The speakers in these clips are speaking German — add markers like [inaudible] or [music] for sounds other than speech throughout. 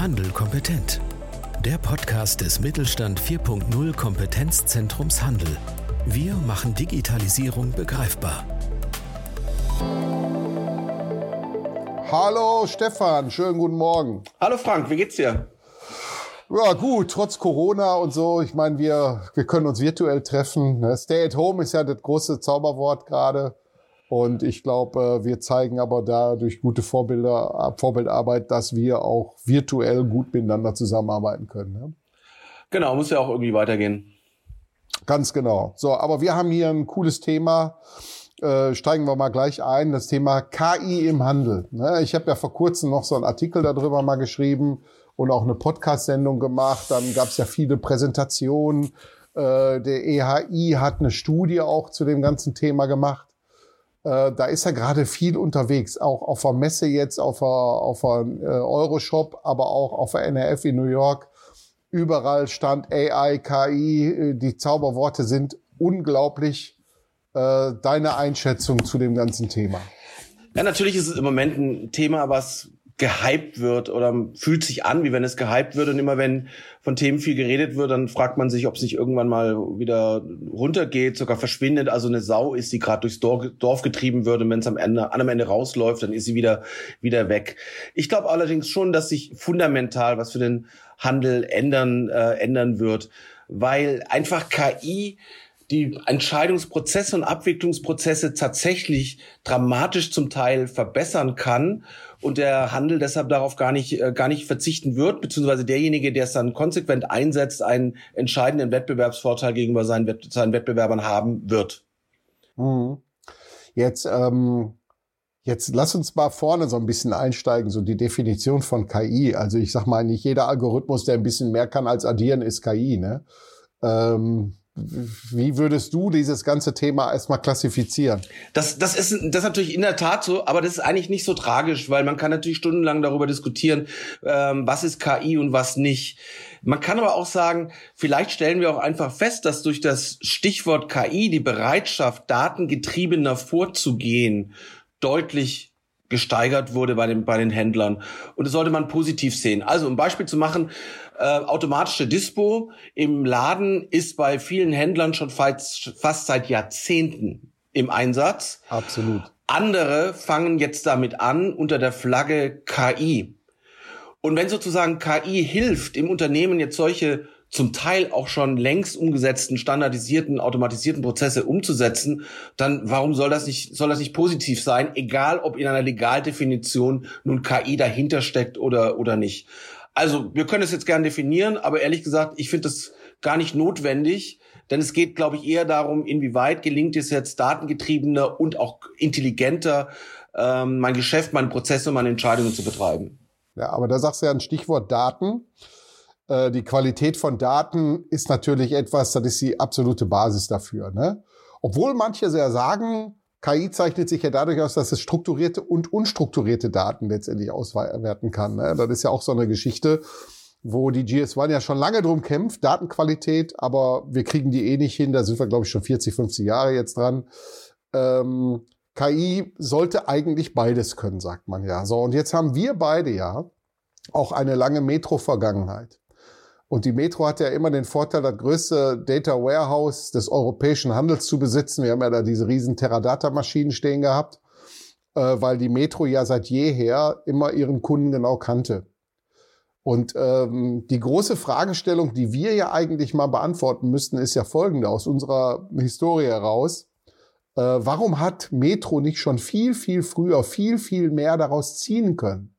Handel kompetent. Der Podcast des Mittelstand 4.0 Kompetenzzentrums Handel. Wir machen Digitalisierung begreifbar. Hallo Stefan, schönen guten Morgen. Hallo Frank, wie geht's dir? Ja, gut, trotz Corona und so. Ich meine, wir, wir können uns virtuell treffen. Ne? Stay at home ist ja das große Zauberwort gerade. Und ich glaube, wir zeigen aber da durch gute Vorbilder, Vorbildarbeit, dass wir auch virtuell gut miteinander zusammenarbeiten können. Ne? Genau, muss ja auch irgendwie weitergehen. Ganz genau. So, aber wir haben hier ein cooles Thema. Äh, steigen wir mal gleich ein. Das Thema KI im Handel. Ne? Ich habe ja vor kurzem noch so einen Artikel darüber mal geschrieben und auch eine Podcast-Sendung gemacht. Dann gab es ja viele Präsentationen. Äh, der EHI hat eine Studie auch zu dem ganzen Thema gemacht. Äh, da ist er gerade viel unterwegs, auch auf der Messe jetzt, auf der, auf der äh, Euroshop, aber auch auf der NRF in New York. Überall stand AI, KI, äh, die Zauberworte sind unglaublich. Deine Einschätzung zu dem ganzen Thema? Ja, natürlich ist es im Moment ein Thema, was gehypt wird oder fühlt sich an, wie wenn es gehypt wird. Und immer wenn von Themen viel geredet wird, dann fragt man sich, ob es nicht irgendwann mal wieder runtergeht, sogar verschwindet. Also eine Sau ist, die gerade durchs Dorf getrieben wird und wenn es am Ende, am Ende rausläuft, dann ist sie wieder, wieder weg. Ich glaube allerdings schon, dass sich fundamental was für den Handel ändern, äh, ändern wird, weil einfach KI die Entscheidungsprozesse und Abwicklungsprozesse tatsächlich dramatisch zum Teil verbessern kann und der Handel deshalb darauf gar nicht, äh, gar nicht verzichten wird, beziehungsweise derjenige, der es dann konsequent einsetzt, einen entscheidenden Wettbewerbsvorteil gegenüber seinen, Wett seinen Wettbewerbern haben wird. Mhm. Jetzt, ähm, jetzt lass uns mal vorne so ein bisschen einsteigen, so die Definition von KI. Also ich sag mal, nicht jeder Algorithmus, der ein bisschen mehr kann als addieren, ist KI, ne? Ähm, wie würdest du dieses ganze Thema erstmal klassifizieren? Das, das, ist, das ist natürlich in der Tat so, aber das ist eigentlich nicht so tragisch, weil man kann natürlich stundenlang darüber diskutieren, ähm, was ist KI und was nicht. Man kann aber auch sagen, vielleicht stellen wir auch einfach fest, dass durch das Stichwort KI die Bereitschaft, datengetriebener vorzugehen, deutlich gesteigert wurde bei den, bei den Händlern. Und das sollte man positiv sehen. Also, um Beispiel zu machen, äh, automatische Dispo im Laden ist bei vielen Händlern schon fast, fast seit Jahrzehnten im Einsatz. Absolut. Andere fangen jetzt damit an unter der Flagge KI. Und wenn sozusagen KI hilft, im Unternehmen jetzt solche zum Teil auch schon längst umgesetzten, standardisierten, automatisierten Prozesse umzusetzen, dann warum soll das nicht, soll das nicht positiv sein, egal ob in einer Legaldefinition nun KI dahinter steckt oder, oder nicht. Also wir können es jetzt gern definieren, aber ehrlich gesagt, ich finde das gar nicht notwendig, denn es geht, glaube ich, eher darum, inwieweit gelingt es jetzt datengetriebener und auch intelligenter, ähm, mein Geschäft, meine Prozesse, meine Entscheidungen zu betreiben. Ja, aber da sagst du ja ein Stichwort Daten. Äh, die Qualität von Daten ist natürlich etwas, das ist die absolute Basis dafür. Ne? Obwohl manche sehr sagen, KI zeichnet sich ja dadurch aus, dass es strukturierte und unstrukturierte Daten letztendlich auswerten kann. Ne? Das ist ja auch so eine Geschichte, wo die GS1 ja schon lange drum kämpft, Datenqualität, aber wir kriegen die eh nicht hin. Da sind wir, glaube ich, schon 40, 50 Jahre jetzt dran. Ähm, KI sollte eigentlich beides können, sagt man ja. So, und jetzt haben wir beide ja auch eine lange Metro-Vergangenheit. Und die Metro hat ja immer den Vorteil, das größte Data Warehouse des europäischen Handels zu besitzen. Wir haben ja da diese riesen Teradata-Maschinen stehen gehabt, äh, weil die Metro ja seit jeher immer ihren Kunden genau kannte. Und ähm, die große Fragestellung, die wir ja eigentlich mal beantworten müssten, ist ja folgende aus unserer Historie heraus. Äh, warum hat Metro nicht schon viel, viel früher, viel, viel mehr daraus ziehen können?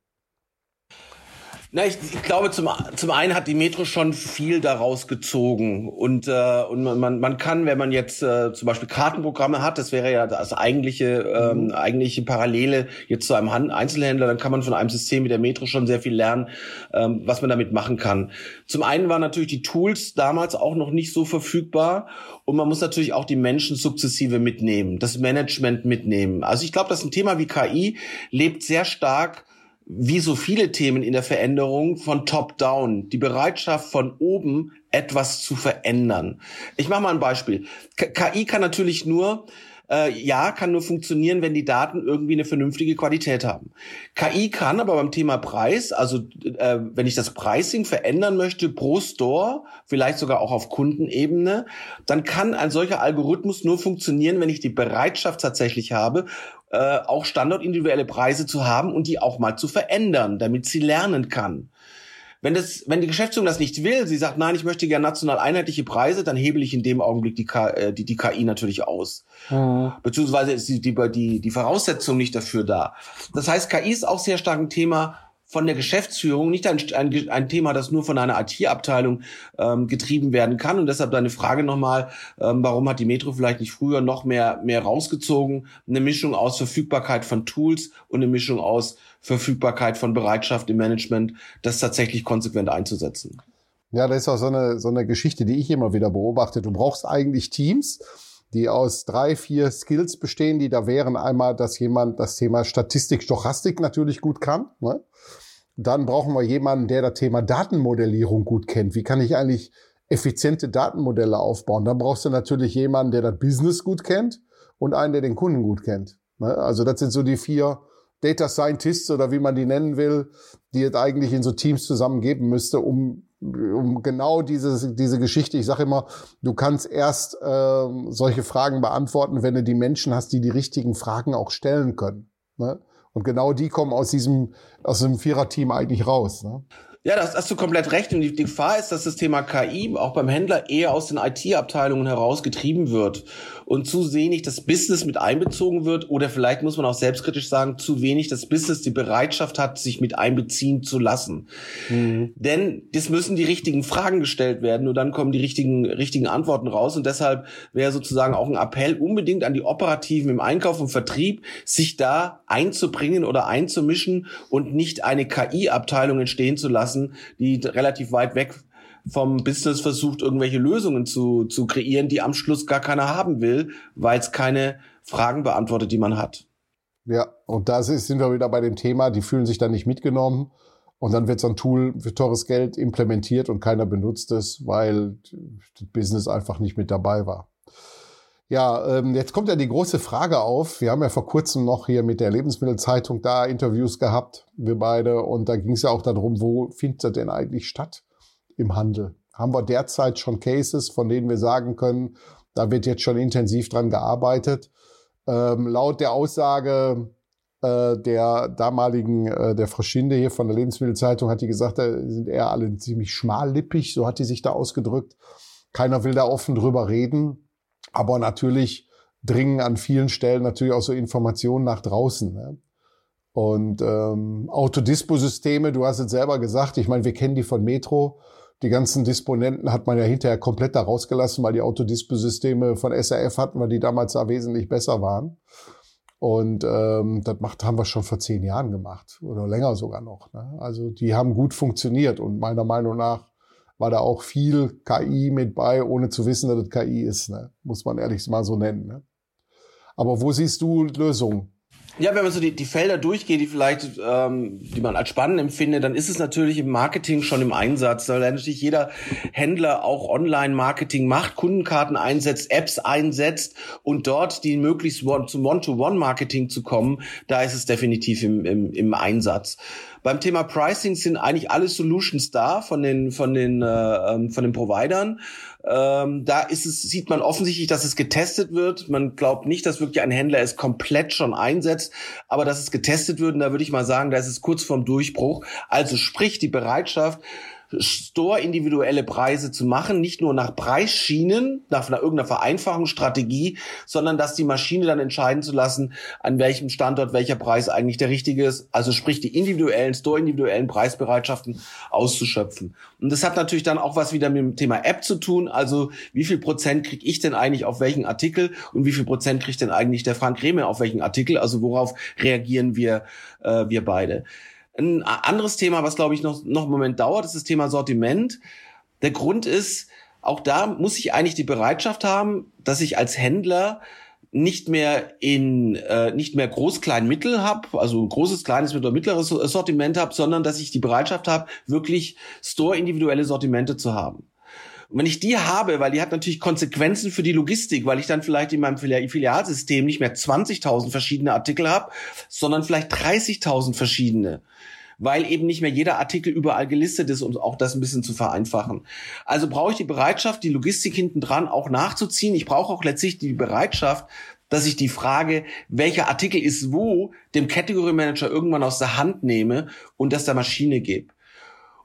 Na, ich, ich glaube, zum, zum einen hat die Metro schon viel daraus gezogen. Und, äh, und man, man kann, wenn man jetzt äh, zum Beispiel Kartenprogramme hat, das wäre ja das eigentliche, ähm, mhm. eigentliche Parallele jetzt zu einem Hand Einzelhändler, dann kann man von einem System wie der Metro schon sehr viel lernen, ähm, was man damit machen kann. Zum einen waren natürlich die Tools damals auch noch nicht so verfügbar und man muss natürlich auch die Menschen sukzessive mitnehmen, das Management mitnehmen. Also ich glaube, dass ein Thema wie KI lebt sehr stark wie so viele Themen in der Veränderung von top-down, die Bereitschaft von oben etwas zu verändern. Ich mache mal ein Beispiel. KI kann natürlich nur äh, ja, kann nur funktionieren, wenn die Daten irgendwie eine vernünftige Qualität haben. KI kann aber beim Thema Preis, also äh, wenn ich das Pricing verändern möchte pro Store, vielleicht sogar auch auf Kundenebene, dann kann ein solcher Algorithmus nur funktionieren, wenn ich die Bereitschaft tatsächlich habe, äh, auch standortindividuelle Preise zu haben und die auch mal zu verändern, damit sie lernen kann. Wenn das, wenn die Geschäftsführung das nicht will, sie sagt, nein, ich möchte gerne national einheitliche Preise, dann hebel ich in dem Augenblick die, K, äh, die, die KI natürlich aus. Mhm. Beziehungsweise ist die, die, die, die Voraussetzung nicht dafür da. Das heißt, KI ist auch sehr stark ein Thema von der Geschäftsführung, nicht ein, ein, ein Thema, das nur von einer IT-Abteilung ähm, getrieben werden kann. Und deshalb deine Frage nochmal, ähm, warum hat die Metro vielleicht nicht früher noch mehr, mehr rausgezogen? Eine Mischung aus Verfügbarkeit von Tools und eine Mischung aus Verfügbarkeit von Bereitschaft im Management, das tatsächlich konsequent einzusetzen. Ja, das ist auch so eine, so eine Geschichte, die ich immer wieder beobachte. Du brauchst eigentlich Teams, die aus drei, vier Skills bestehen, die da wären. Einmal, dass jemand das Thema Statistik, Stochastik natürlich gut kann. Ne? Dann brauchen wir jemanden, der das Thema Datenmodellierung gut kennt. Wie kann ich eigentlich effiziente Datenmodelle aufbauen? Dann brauchst du natürlich jemanden, der das Business gut kennt und einen, der den Kunden gut kennt. Ne? Also das sind so die vier Data Scientists oder wie man die nennen will, die es eigentlich in so Teams zusammengeben müsste, um, um genau diese, diese Geschichte, ich sage immer, du kannst erst äh, solche Fragen beantworten, wenn du die Menschen hast, die die richtigen Fragen auch stellen können. Ne? Und genau die kommen aus diesem, aus dem Viererteam eigentlich raus. Ne? Ja, das hast du komplett recht. Und die, die Gefahr ist, dass das Thema KI auch beim Händler eher aus den IT-Abteilungen heraus getrieben wird und zu wenig das Business mit einbezogen wird oder vielleicht muss man auch selbstkritisch sagen, zu wenig das Business die Bereitschaft hat, sich mit einbeziehen zu lassen. Mhm. Denn das müssen die richtigen Fragen gestellt werden und dann kommen die richtigen, richtigen Antworten raus. Und deshalb wäre sozusagen auch ein Appell unbedingt an die Operativen im Einkauf und Vertrieb, sich da einzubringen oder einzumischen und nicht eine KI-Abteilung entstehen zu lassen lassen, die relativ weit weg vom Business versucht, irgendwelche Lösungen zu, zu kreieren, die am Schluss gar keiner haben will, weil es keine Fragen beantwortet, die man hat. Ja, und da sind wir wieder bei dem Thema, die fühlen sich dann nicht mitgenommen. Und dann wird so ein Tool für teures Geld implementiert und keiner benutzt es, weil das Business einfach nicht mit dabei war. Ja, ähm, jetzt kommt ja die große Frage auf. Wir haben ja vor kurzem noch hier mit der Lebensmittelzeitung da Interviews gehabt, wir beide. Und da ging es ja auch darum, wo findet das denn eigentlich statt im Handel? Haben wir derzeit schon Cases, von denen wir sagen können, da wird jetzt schon intensiv dran gearbeitet. Ähm, laut der Aussage äh, der damaligen, äh, der Frau Schinde hier von der Lebensmittelzeitung hat die gesagt, da sind eher alle ziemlich schmallippig, so hat die sich da ausgedrückt. Keiner will da offen drüber reden. Aber natürlich dringen an vielen Stellen natürlich auch so Informationen nach draußen. Ne? Und ähm, Autodisposysteme, du hast es selber gesagt, ich meine, wir kennen die von Metro. Die ganzen Disponenten hat man ja hinterher komplett da rausgelassen, weil die Autodisposysteme von SRF hatten, weil die damals da wesentlich besser waren. Und ähm, das macht, haben wir schon vor zehn Jahren gemacht oder länger sogar noch. Ne? Also die haben gut funktioniert und meiner Meinung nach war da auch viel KI mit bei, ohne zu wissen, dass es KI ist. Ne? Muss man ehrlich mal so nennen. Ne? Aber wo siehst du Lösungen? Ja, wenn man so die, die Felder durchgeht, die vielleicht, ähm, die man als spannend empfindet, dann ist es natürlich im Marketing schon im Einsatz, weil natürlich jeder Händler auch Online-Marketing macht, Kundenkarten einsetzt, Apps einsetzt und dort die möglichst one, zum One-to-One-Marketing zu kommen, da ist es definitiv im, im, im Einsatz. Beim Thema Pricing sind eigentlich alle Solutions da von den von den äh, ähm, von den Providern. Ähm, da ist es sieht man offensichtlich, dass es getestet wird. Man glaubt nicht, dass wirklich ein Händler es komplett schon einsetzt, aber dass es getestet wird. Und da würde ich mal sagen, da ist es kurz vorm Durchbruch. Also sprich die Bereitschaft Store-individuelle Preise zu machen, nicht nur nach Preisschienen, nach einer, irgendeiner Vereinfachungsstrategie, sondern dass die Maschine dann entscheiden zu lassen, an welchem Standort welcher Preis eigentlich der richtige ist. Also sprich die individuellen, Store-individuellen Preisbereitschaften auszuschöpfen. Und das hat natürlich dann auch was wieder mit dem Thema App zu tun. Also wie viel Prozent kriege ich denn eigentlich auf welchen Artikel und wie viel Prozent kriegt denn eigentlich der Frank Rehme auf welchen Artikel? Also worauf reagieren wir, äh, wir beide? Ein anderes Thema, was glaube ich noch, noch einen Moment dauert, ist das Thema Sortiment. Der Grund ist, auch da muss ich eigentlich die Bereitschaft haben, dass ich als Händler nicht mehr in äh, nicht mehr groß klein mittel habe, also großes kleines oder mittleres Sortiment habe, sondern dass ich die Bereitschaft habe, wirklich store individuelle Sortimente zu haben. Und wenn ich die habe, weil die hat natürlich Konsequenzen für die Logistik, weil ich dann vielleicht in meinem Filialsystem nicht mehr 20.000 verschiedene Artikel habe, sondern vielleicht 30.000 verschiedene weil eben nicht mehr jeder Artikel überall gelistet ist, um auch das ein bisschen zu vereinfachen. Also brauche ich die Bereitschaft, die Logistik hinten dran auch nachzuziehen. Ich brauche auch letztlich die Bereitschaft, dass ich die Frage, welcher Artikel ist wo, dem Category Manager irgendwann aus der Hand nehme und das der Maschine gebe.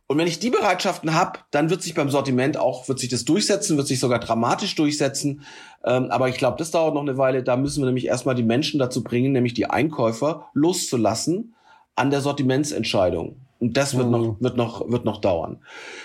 Und wenn ich die Bereitschaften habe, dann wird sich beim Sortiment auch, wird sich das durchsetzen, wird sich sogar dramatisch durchsetzen. Ähm, aber ich glaube, das dauert noch eine Weile. Da müssen wir nämlich erstmal die Menschen dazu bringen, nämlich die Einkäufer loszulassen an der Sortimentsentscheidung. Und das wird mhm. noch, wird noch, wird noch dauern.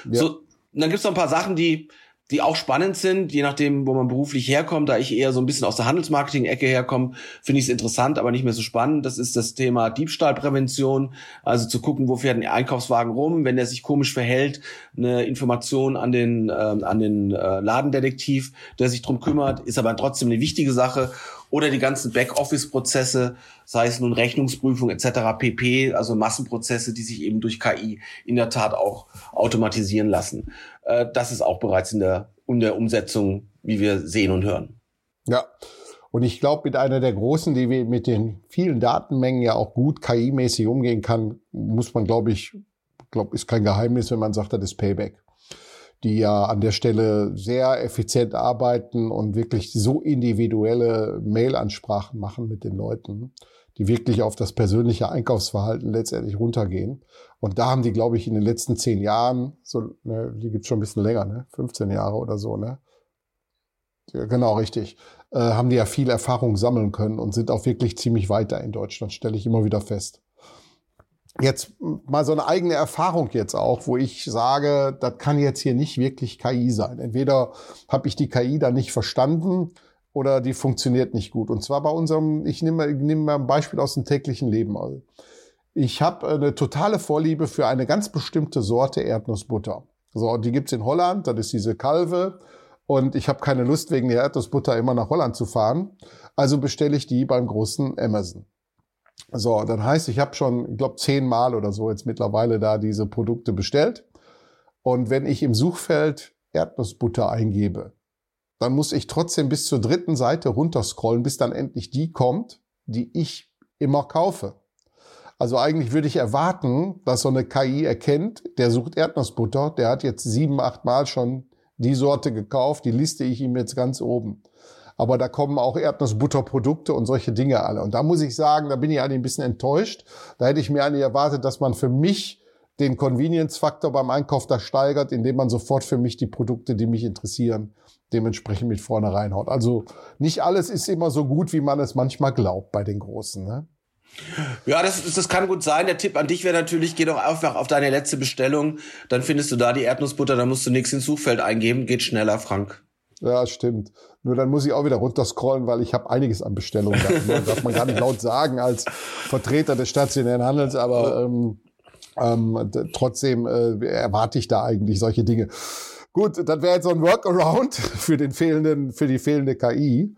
Ja. So, dann gibt's noch ein paar Sachen, die die auch spannend sind, je nachdem, wo man beruflich herkommt. Da ich eher so ein bisschen aus der Handelsmarketing-Ecke herkomme, finde ich es interessant, aber nicht mehr so spannend. Das ist das Thema Diebstahlprävention. Also zu gucken, wo fährt ein Einkaufswagen rum, wenn der sich komisch verhält, eine Information an den, äh, an den äh, Ladendetektiv, der sich drum kümmert, ist aber trotzdem eine wichtige Sache oder die ganzen Backoffice-Prozesse, sei es nun Rechnungsprüfung etc. pp, also Massenprozesse, die sich eben durch KI in der Tat auch automatisieren lassen. Äh, das ist auch bereits in der, in der Umsetzung, wie wir sehen und hören. Ja. Und ich glaube, mit einer der großen, die wir mit den vielen Datenmengen ja auch gut KI-mäßig umgehen kann, muss man, glaube ich, glaube, ist kein Geheimnis, wenn man sagt, das ist Payback die ja an der Stelle sehr effizient arbeiten und wirklich so individuelle Mail-Ansprachen machen mit den Leuten, die wirklich auf das persönliche Einkaufsverhalten letztendlich runtergehen. Und da haben die, glaube ich, in den letzten zehn Jahren, so, ne, die gibt's schon ein bisschen länger, ne, 15 Jahre oder so, ne? Ja, genau, richtig. Äh, haben die ja viel Erfahrung sammeln können und sind auch wirklich ziemlich weiter in Deutschland, stelle ich immer wieder fest jetzt mal so eine eigene Erfahrung jetzt auch, wo ich sage, das kann jetzt hier nicht wirklich KI sein. Entweder habe ich die KI da nicht verstanden oder die funktioniert nicht gut. Und zwar bei unserem, ich nehme, ich nehme mal ein Beispiel aus dem täglichen Leben. Ich habe eine totale Vorliebe für eine ganz bestimmte Sorte Erdnussbutter. So, die gibt's in Holland, das ist diese Kalve. Und ich habe keine Lust, wegen der Erdnussbutter immer nach Holland zu fahren. Also bestelle ich die beim großen Amazon. So, dann heißt, ich habe schon, ich glaube, zehnmal oder so jetzt mittlerweile da diese Produkte bestellt. Und wenn ich im Suchfeld Erdnussbutter eingebe, dann muss ich trotzdem bis zur dritten Seite runterscrollen, bis dann endlich die kommt, die ich immer kaufe. Also eigentlich würde ich erwarten, dass so eine KI erkennt, der sucht Erdnussbutter, der hat jetzt sieben, acht Mal schon die Sorte gekauft, die liste ich ihm jetzt ganz oben aber da kommen auch Erdnussbutterprodukte und solche Dinge alle. Und da muss ich sagen, da bin ich eigentlich ein bisschen enttäuscht. Da hätte ich mir eigentlich erwartet, dass man für mich den Convenience-Faktor beim Einkauf da steigert, indem man sofort für mich die Produkte, die mich interessieren, dementsprechend mit vorne reinhaut. Also nicht alles ist immer so gut, wie man es manchmal glaubt bei den Großen. Ne? Ja, das, das kann gut sein. Der Tipp an dich wäre natürlich, geh doch einfach auf deine letzte Bestellung, dann findest du da die Erdnussbutter, dann musst du nichts ins Suchfeld eingeben, geht schneller, Frank. Ja, stimmt. Nur dann muss ich auch wieder runterscrollen, weil ich habe einiges an Bestellungen. Das darf man gar nicht laut sagen als Vertreter des stationären Handels, aber ähm, ähm, trotzdem äh, erwarte ich da eigentlich solche Dinge. Gut, das wäre jetzt so ein Workaround [laughs] für den fehlenden, für die fehlende KI.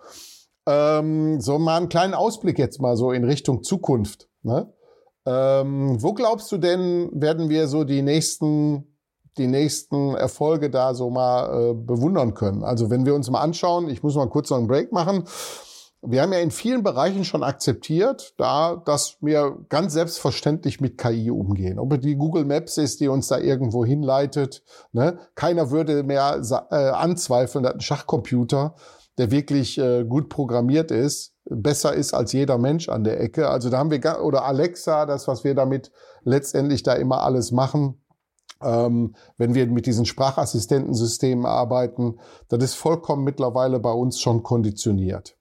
Ähm, so mal einen kleinen Ausblick jetzt mal so in Richtung Zukunft. Ne? Ähm, wo glaubst du denn, werden wir so die nächsten die nächsten Erfolge da so mal äh, bewundern können. Also wenn wir uns mal anschauen, ich muss mal kurz noch einen Break machen. Wir haben ja in vielen Bereichen schon akzeptiert, da, dass wir ganz selbstverständlich mit KI umgehen. Ob die Google Maps ist, die uns da irgendwo hinleitet. Ne? Keiner würde mehr äh, anzweifeln, dass ein Schachcomputer, der wirklich äh, gut programmiert ist, besser ist als jeder Mensch an der Ecke. Also da haben wir, oder Alexa, das, was wir damit letztendlich da immer alles machen, ähm, wenn wir mit diesen Sprachassistentensystemen arbeiten, das ist vollkommen mittlerweile bei uns schon konditioniert.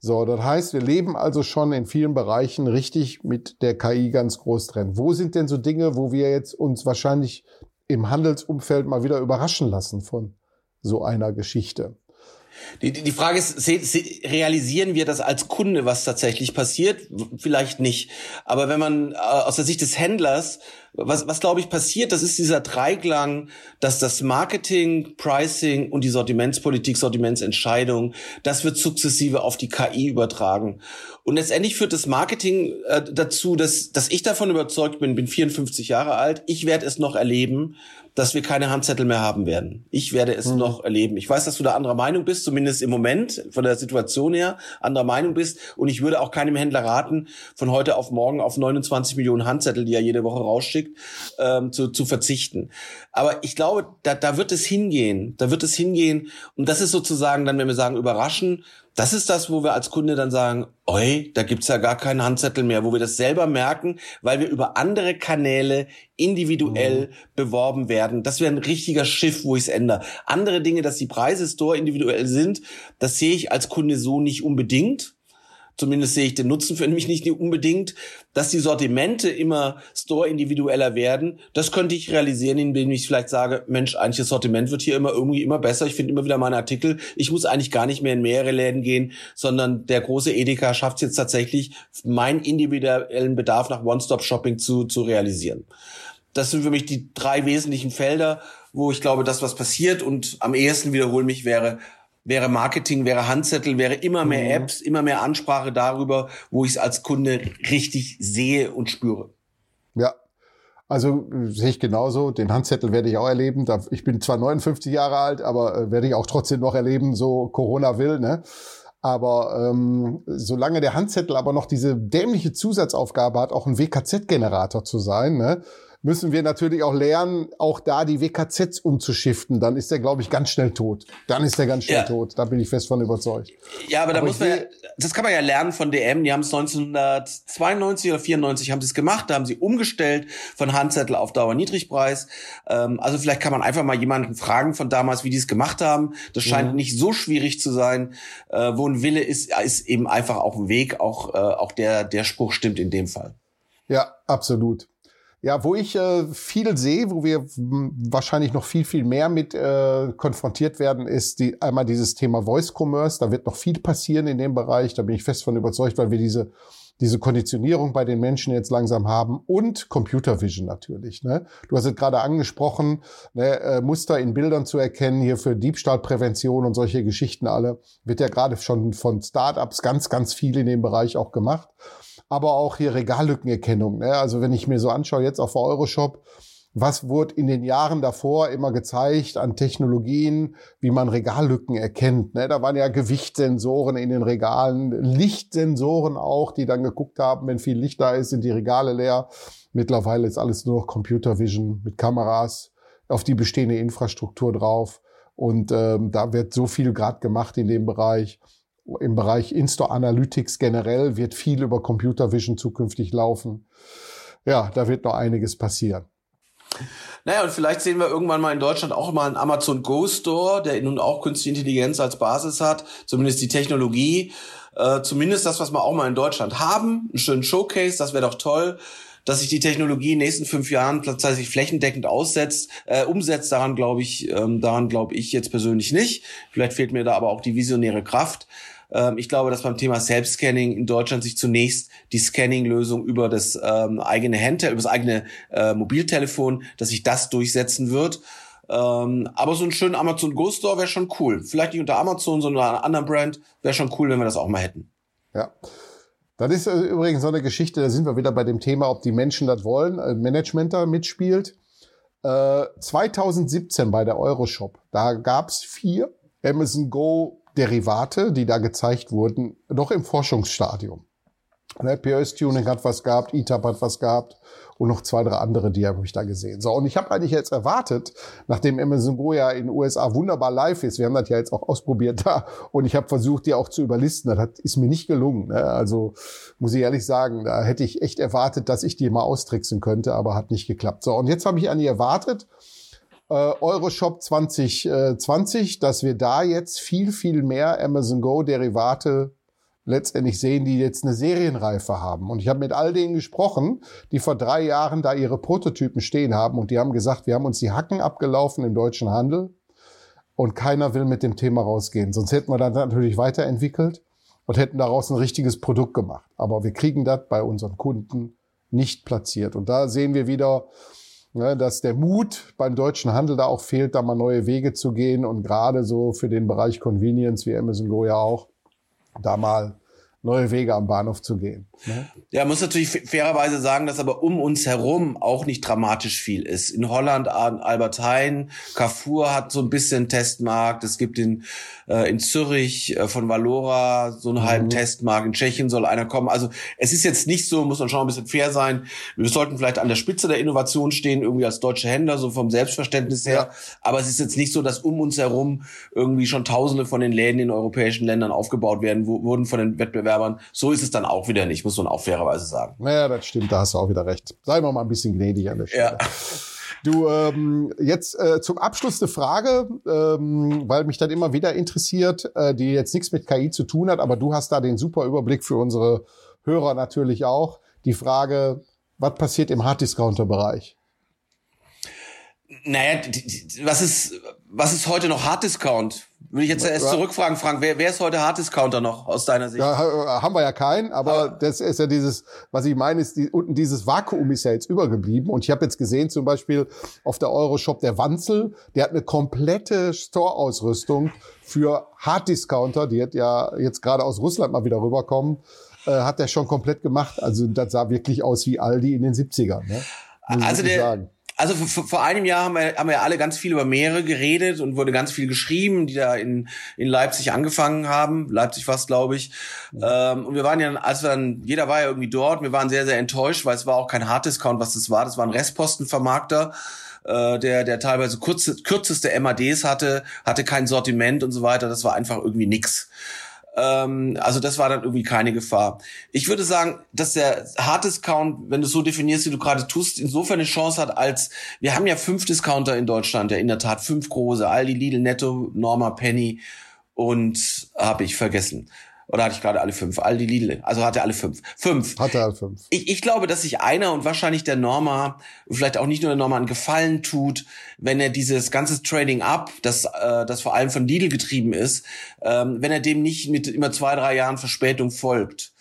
So, das heißt, wir leben also schon in vielen Bereichen richtig mit der KI ganz groß drin. Wo sind denn so Dinge, wo wir jetzt uns wahrscheinlich im Handelsumfeld mal wieder überraschen lassen von so einer Geschichte? Die, die Frage ist, se, se, realisieren wir das als Kunde, was tatsächlich passiert? Vielleicht nicht. Aber wenn man äh, aus der Sicht des Händlers was, was glaube ich passiert, das ist dieser Dreiklang, dass das Marketing, Pricing und die Sortimentspolitik, Sortimentsentscheidung, das wird sukzessive auf die KI übertragen. Und letztendlich führt das Marketing äh, dazu, dass, dass ich davon überzeugt bin, bin 54 Jahre alt, ich werde es noch erleben, dass wir keine Handzettel mehr haben werden. Ich werde es mhm. noch erleben. Ich weiß, dass du da anderer Meinung bist, zumindest im Moment von der Situation her anderer Meinung bist. Und ich würde auch keinem Händler raten, von heute auf morgen auf 29 Millionen Handzettel, die er jede Woche rausschickt, ähm, zu, zu verzichten. Aber ich glaube, da, da wird es hingehen. Da wird es hingehen. Und das ist sozusagen dann, wenn wir sagen, überraschen, das ist das, wo wir als Kunde dann sagen, oi, da gibt's ja gar keinen Handzettel mehr, wo wir das selber merken, weil wir über andere Kanäle individuell mhm. beworben werden. Das wäre ein richtiger Schiff, wo ich es ändere. Andere Dinge, dass die Preise store individuell sind, das sehe ich als Kunde so nicht unbedingt zumindest sehe ich den Nutzen für mich nicht unbedingt, dass die Sortimente immer store individueller werden. Das könnte ich realisieren, indem ich vielleicht sage, Mensch, eigentlich das Sortiment wird hier immer irgendwie immer besser. Ich finde immer wieder meine Artikel. Ich muss eigentlich gar nicht mehr in mehrere Läden gehen, sondern der große Edeka schafft es jetzt tatsächlich, meinen individuellen Bedarf nach One-Stop-Shopping zu, zu realisieren. Das sind für mich die drei wesentlichen Felder, wo ich glaube, dass was passiert und am ehesten wiederholen mich wäre wäre Marketing, wäre Handzettel, wäre immer mehr mhm. Apps, immer mehr Ansprache darüber, wo ich es als Kunde richtig sehe und spüre. Ja. Also sehe ich genauso. Den Handzettel werde ich auch erleben. Ich bin zwar 59 Jahre alt, aber äh, werde ich auch trotzdem noch erleben, so Corona will. Ne? Aber ähm, solange der Handzettel aber noch diese dämliche Zusatzaufgabe hat, auch ein WKZ-Generator zu sein, ne? Müssen wir natürlich auch lernen, auch da die WKZs umzuschiften. Dann ist der, glaube ich, ganz schnell tot. Dann ist der ganz schnell ja. tot. Da bin ich fest von überzeugt. Ja, aber da aber muss man, ja, das kann man ja lernen von DM. Die haben es 1992 oder 94 haben sie es gemacht. Da haben sie umgestellt von Handzettel auf Dauerniedrigpreis. Ähm, also vielleicht kann man einfach mal jemanden fragen von damals, wie die es gemacht haben. Das scheint mhm. nicht so schwierig zu sein. Äh, wo ein Wille ist, ist eben einfach auch ein Weg. Auch, äh, auch der, der Spruch stimmt in dem Fall. Ja, absolut. Ja, wo ich äh, viel sehe, wo wir wahrscheinlich noch viel, viel mehr mit äh, konfrontiert werden, ist die, einmal dieses Thema Voice Commerce. Da wird noch viel passieren in dem Bereich. Da bin ich fest von überzeugt, weil wir diese diese Konditionierung bei den Menschen jetzt langsam haben und Computer Vision natürlich. Ne? Du hast es gerade angesprochen, ne, äh, Muster in Bildern zu erkennen, hier für Diebstahlprävention und solche Geschichten alle, wird ja gerade schon von Startups ganz, ganz viel in dem Bereich auch gemacht aber auch hier Regallückenerkennung. Ne? Also wenn ich mir so anschaue, jetzt auf Euroshop, was wurde in den Jahren davor immer gezeigt an Technologien, wie man Regallücken erkennt. Ne? Da waren ja Gewichtssensoren in den Regalen, Lichtsensoren auch, die dann geguckt haben, wenn viel Licht da ist, sind die Regale leer. Mittlerweile ist alles nur noch Computer Vision mit Kameras auf die bestehende Infrastruktur drauf. Und ähm, da wird so viel gerade gemacht in dem Bereich im Bereich Insta Analytics generell wird viel über Computer Vision zukünftig laufen. Ja, da wird noch einiges passieren. Naja, und vielleicht sehen wir irgendwann mal in Deutschland auch mal einen Amazon Go Store, der nun auch Künstliche Intelligenz als Basis hat, zumindest die Technologie, äh, zumindest das, was wir auch mal in Deutschland haben, einen schönen Showcase, das wäre doch toll dass sich die Technologie in den nächsten fünf Jahren tatsächlich flächendeckend aussetzt, äh, umsetzt, daran glaube ich, ähm, daran glaube ich jetzt persönlich nicht. Vielleicht fehlt mir da aber auch die visionäre Kraft. Ähm, ich glaube, dass beim Thema Self-Scanning in Deutschland sich zunächst die Scanning-Lösung über das ähm, eigene Handheld, über das eigene äh, Mobiltelefon, dass sich das durchsetzen wird. Ähm, aber so ein schöner Amazon Go Store wäre schon cool. Vielleicht nicht unter Amazon, sondern unter einer anderen Brand. Wäre schon cool, wenn wir das auch mal hätten. Ja. Das ist äh, übrigens so eine Geschichte, da sind wir wieder bei dem Thema, ob die Menschen das wollen, äh, Management da mitspielt. Äh, 2017 bei der Euroshop, da gab's vier Amazon Go Derivate, die da gezeigt wurden, noch im Forschungsstadium. Ne, POS Tuning hat was gehabt, ETAP hat was gehabt und noch zwei, drei andere, die habe ich da gesehen. So, und ich habe eigentlich jetzt erwartet, nachdem Amazon Go ja in den USA wunderbar live ist, wir haben das ja jetzt auch ausprobiert da und ich habe versucht, die auch zu überlisten. Das hat, ist mir nicht gelungen. Ne? Also muss ich ehrlich sagen, da hätte ich echt erwartet, dass ich die mal austricksen könnte, aber hat nicht geklappt. So, und jetzt habe ich die erwartet, äh, Euroshop 2020, dass wir da jetzt viel, viel mehr Amazon Go Derivate letztendlich sehen, die jetzt eine Serienreife haben. Und ich habe mit all denen gesprochen, die vor drei Jahren da ihre Prototypen stehen haben und die haben gesagt, wir haben uns die Hacken abgelaufen im deutschen Handel und keiner will mit dem Thema rausgehen. Sonst hätten wir dann natürlich weiterentwickelt und hätten daraus ein richtiges Produkt gemacht. Aber wir kriegen das bei unseren Kunden nicht platziert. Und da sehen wir wieder, ne, dass der Mut beim deutschen Handel da auch fehlt, da mal neue Wege zu gehen und gerade so für den Bereich Convenience wie Amazon Go ja auch, da mal neue Wege am Bahnhof zu gehen. Ne? Ja, muss natürlich fairerweise sagen, dass aber um uns herum auch nicht dramatisch viel ist. In Holland Albert Heijn, Carrefour hat so ein bisschen Testmarkt. Es gibt in, äh, in Zürich äh, von Valora so einen mhm. halben Testmarkt. In Tschechien soll einer kommen. Also es ist jetzt nicht so, muss man schon ein bisschen fair sein. Wir sollten vielleicht an der Spitze der Innovation stehen, irgendwie als deutsche Händler, so vom Selbstverständnis her. Ja. Aber es ist jetzt nicht so, dass um uns herum irgendwie schon Tausende von den Läden in europäischen Ländern aufgebaut werden, wurden von den Wettbewerbern. So ist es dann auch wieder nicht muss man auch fairerweise sagen. Naja, das stimmt, da hast du auch wieder recht. Wir mal ein bisschen gnädig an der Stelle. Ja. Du, ähm, jetzt äh, zum Abschluss eine Frage, ähm, weil mich dann immer wieder interessiert, äh, die jetzt nichts mit KI zu tun hat, aber du hast da den super Überblick für unsere Hörer natürlich auch. Die Frage, was passiert im Harddiscounter-Bereich? Naja, was ist, was ist heute noch Harddiscount? Würde ich jetzt erst zurückfragen, Frank, wer, wer ist heute Harddiscounter noch aus deiner Sicht? Ja, haben wir ja keinen, aber, aber das ist ja dieses, was ich meine, ist, die, unten dieses Vakuum ist ja jetzt übergeblieben. Und ich habe jetzt gesehen, zum Beispiel auf der Euroshop der Wanzel, der hat eine komplette Store-Ausrüstung für Harddiscounter, die hat ja jetzt gerade aus Russland mal wieder rüberkommen, äh, hat der schon komplett gemacht. Also das sah wirklich aus wie Aldi in den 70ern. Ne? also der, sagen also vor einem Jahr haben wir, haben wir alle ganz viel über Meere geredet und wurde ganz viel geschrieben, die da in, in Leipzig angefangen haben. Leipzig war es, glaube ich. Ähm, und wir waren ja, als wir dann, jeder war ja irgendwie dort, wir waren sehr, sehr enttäuscht, weil es war auch kein Harddiscount, was das war. Das war ein Restpostenvermarkter äh, der, der teilweise kurze, kürzeste MADs hatte, hatte kein Sortiment und so weiter. Das war einfach irgendwie nix. Ähm, also das war dann irgendwie keine Gefahr. Ich würde sagen, dass der Hard-Discount, wenn du es so definierst, wie du gerade tust, insofern eine Chance hat, als wir haben ja fünf Discounter in Deutschland, ja in der Tat fünf große, Aldi, Lidl, Netto, Norma, Penny und habe ich vergessen. Oder hatte ich gerade alle fünf? Aldi Lidl. Also hatte alle fünf. Fünf. Hatte alle fünf. Ich, ich glaube, dass sich einer und wahrscheinlich der Norma, vielleicht auch nicht nur der Norma, einen Gefallen tut, wenn er dieses ganze Trading up, das, äh, das vor allem von Lidl getrieben ist, ähm, wenn er dem nicht mit immer zwei, drei Jahren Verspätung folgt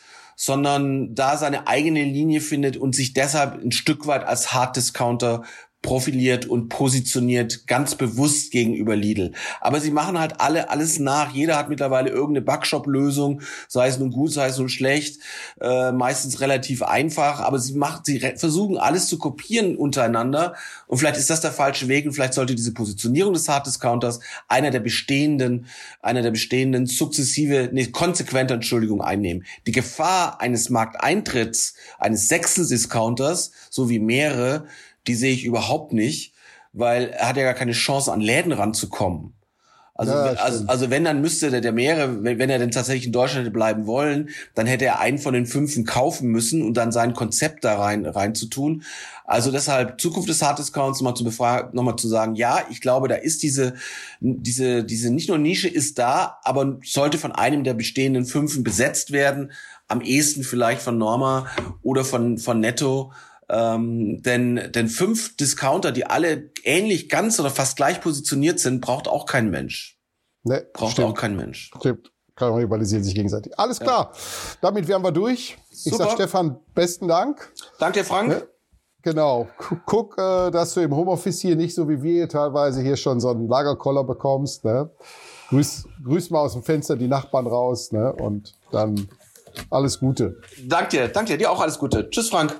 sondern da seine eigene Linie findet und sich deshalb ein Stück weit als Hard Discounter profiliert und positioniert ganz bewusst gegenüber Lidl. Aber sie machen halt alle alles nach. Jeder hat mittlerweile irgendeine Backshop-Lösung, sei es nun gut, sei es nun schlecht, äh, meistens relativ einfach. Aber sie macht, sie versuchen alles zu kopieren untereinander. Und vielleicht ist das der falsche Weg und vielleicht sollte diese Positionierung des Hard Discounters einer der bestehenden, einer der bestehenden sukzessive, nee, konsequente Entschuldigung einnehmen. Die Gefahr eines Markteintritts eines sechsten Discounters, so wie mehrere, die sehe ich überhaupt nicht, weil er hat ja gar keine Chance, an Läden ranzukommen. Also, ja, also, also wenn, dann müsste der, der mehrere, wenn, wenn er denn tatsächlich in Deutschland hätte bleiben wollen, dann hätte er einen von den fünfen kaufen müssen und dann sein Konzept da rein, rein zu tun. Also deshalb Zukunft des Hard Discounts nochmal zu befragen, nochmal zu sagen, ja, ich glaube, da ist diese, diese, diese nicht nur Nische ist da, aber sollte von einem der bestehenden fünfen besetzt werden. Am ehesten vielleicht von Norma oder von, von Netto ähm, denn, denn fünf Discounter, die alle ähnlich ganz oder fast gleich positioniert sind, braucht auch kein Mensch. Nee, braucht stimmt. auch kein Mensch. Stimmt. Rivalisieren sich gegenseitig. Alles klar. Ja. Damit wären wir durch. Super. Ich sag Stefan, besten Dank. Danke dir, Frank. Ne? Genau. Guck, äh, dass du im Homeoffice hier nicht so wie wir teilweise hier schon so einen Lagerkoller bekommst. Ne? Grüß, grüß mal aus dem Fenster die Nachbarn raus. Ne? Und dann alles Gute. Danke dir. Danke dir. Dir auch alles Gute. Tschüss, Frank.